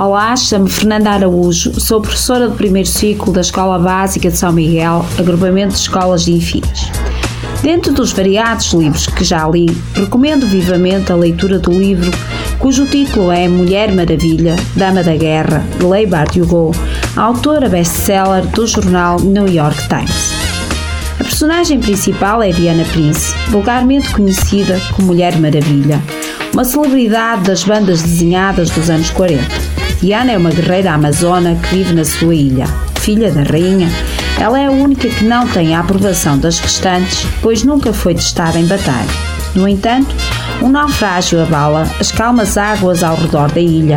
Olá, chamo-me Fernanda Araújo, sou professora do primeiro ciclo da Escola Básica de São Miguel, agrupamento de escolas de Infias. Dentro dos variados livros que já li, recomendo vivamente a leitura do livro cujo título é Mulher Maravilha, Dama da Guerra, de Leigh Bardugo, autora best-seller do jornal New York Times. A personagem principal é Diana Prince, vulgarmente conhecida como Mulher Maravilha, uma celebridade das bandas desenhadas dos anos 40. Diana é uma guerreira amazona que vive na sua ilha. Filha da rainha, ela é a única que não tem a aprovação das restantes, pois nunca foi testada em batalha. No entanto, um naufrágio abala as calmas águas ao redor da ilha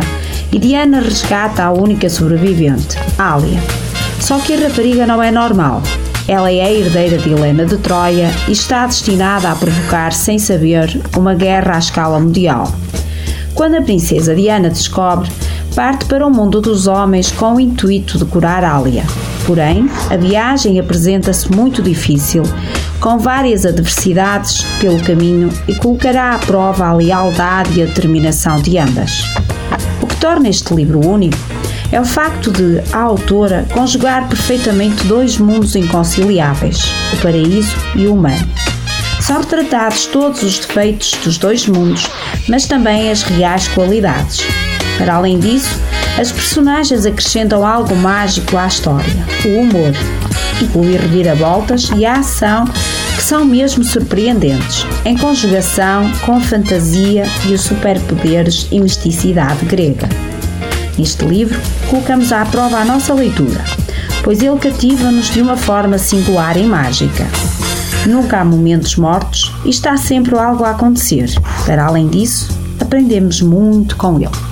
e Diana resgata a única sobrevivente, Alia. Só que a rapariga não é normal. Ela é a herdeira de Helena de Troia e está destinada a provocar, sem saber, uma guerra à escala mundial. Quando a princesa Diana descobre, parte para o mundo dos homens com o intuito de curar Alia. Porém, a viagem apresenta-se muito difícil, com várias adversidades pelo caminho e colocará à prova a lealdade e a determinação de ambas. O que torna este livro único é o facto de a autora conjugar perfeitamente dois mundos inconciliáveis, o paraíso e o humano. São retratados todos os defeitos dos dois mundos, mas também as reais qualidades. Para além disso, as personagens acrescentam algo mágico à história: o humor. Inclui reviravoltas e a ação que são mesmo surpreendentes, em conjugação com a fantasia e os superpoderes e misticidade grega. Neste livro, colocamos à prova a nossa leitura, pois ele cativa-nos de uma forma singular e mágica. Nunca há momentos mortos e está sempre algo a acontecer. Para além disso, aprendemos muito com ele.